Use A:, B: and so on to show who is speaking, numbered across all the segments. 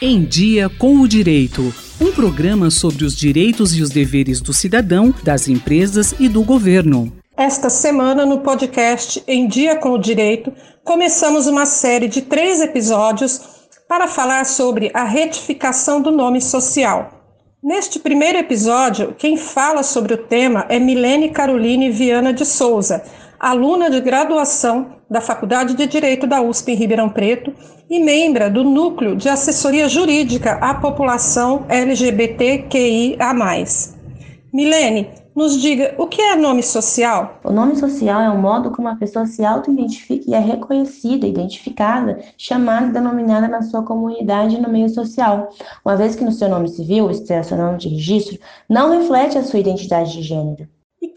A: Em Dia com o Direito. Um programa sobre os direitos e os deveres do cidadão, das empresas e do governo.
B: Esta semana, no podcast Em Dia com o Direito, começamos uma série de três episódios para falar sobre a retificação do nome social. Neste primeiro episódio, quem fala sobre o tema é Milene Caroline Viana de Souza, aluna de graduação da Faculdade de Direito da USP em Ribeirão Preto e membra do Núcleo de Assessoria Jurídica à População LGBTQIA+. Milene, nos diga o que é nome social?
C: O nome social é o modo como a pessoa se auto-identifica e é reconhecida, identificada, chamada e denominada na sua comunidade no meio social, uma vez que no seu nome civil, isto é, seu nome de registro, não reflete a sua identidade de gênero.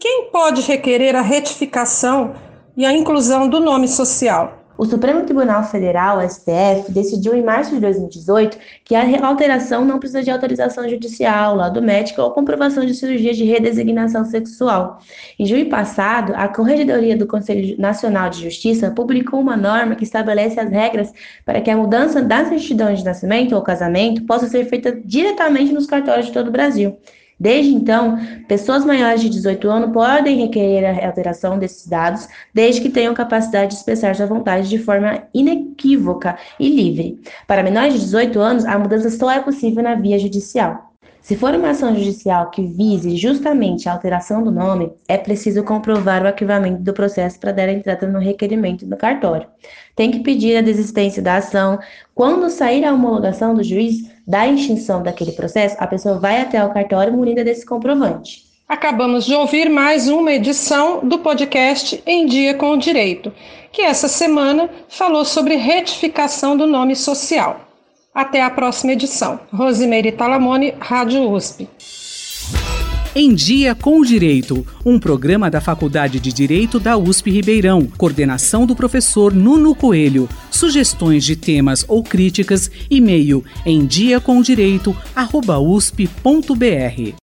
B: Quem pode requerer a retificação e a inclusão do nome social?
C: O Supremo Tribunal Federal, STF, decidiu em março de 2018 que a alteração não precisa de autorização judicial, lado médico ou comprovação de cirurgia de redesignação sexual. Em junho passado, a Corregedoria do Conselho Nacional de Justiça publicou uma norma que estabelece as regras para que a mudança da certidão de nascimento ou casamento possa ser feita diretamente nos cartórios de todo o Brasil. Desde então, pessoas maiores de 18 anos podem requerer a alteração desses dados, desde que tenham capacidade de expressar sua vontade de forma inequívoca e livre. Para menores de 18 anos, a mudança só é possível na via judicial. Se for uma ação judicial que vise justamente a alteração do nome, é preciso comprovar o arquivamento do processo para dar entrada no requerimento do cartório. Tem que pedir a desistência da ação. Quando sair a homologação do juiz da extinção daquele processo, a pessoa vai até o cartório munida desse comprovante.
B: Acabamos de ouvir mais uma edição do podcast Em Dia com o Direito, que essa semana falou sobre retificação do nome social. Até a próxima edição. Rosimeire Talamone, Rádio USP.
A: Em Dia com o Direito, um programa da Faculdade de Direito da USP Ribeirão, coordenação do professor Nuno Coelho. Sugestões de temas ou críticas, e-mail em diacomdireito@usp.br.